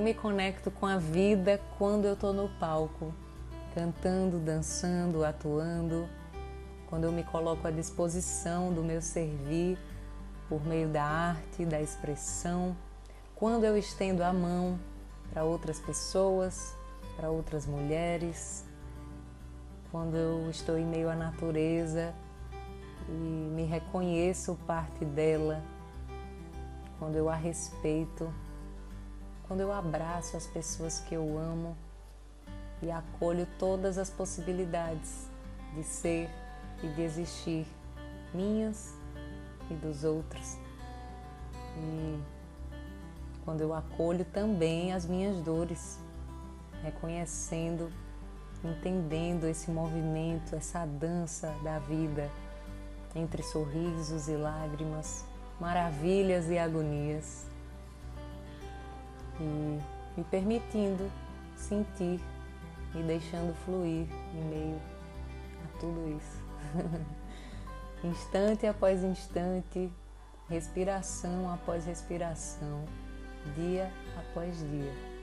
me conecto com a vida quando eu estou no palco, cantando, dançando, atuando, quando eu me coloco à disposição do meu servir por meio da arte, da expressão, quando eu estendo a mão para outras pessoas, para outras mulheres, quando eu estou em meio à natureza e me reconheço parte dela, quando eu a respeito, quando eu abraço as pessoas que eu amo e acolho todas as possibilidades de ser e de existir, minhas e dos outros. E quando eu acolho também as minhas dores, reconhecendo, entendendo esse movimento, essa dança da vida entre sorrisos e lágrimas, maravilhas e agonias, e me permitindo sentir e deixando fluir em meio a tudo isso. instante após instante, respiração após respiração, dia após dia.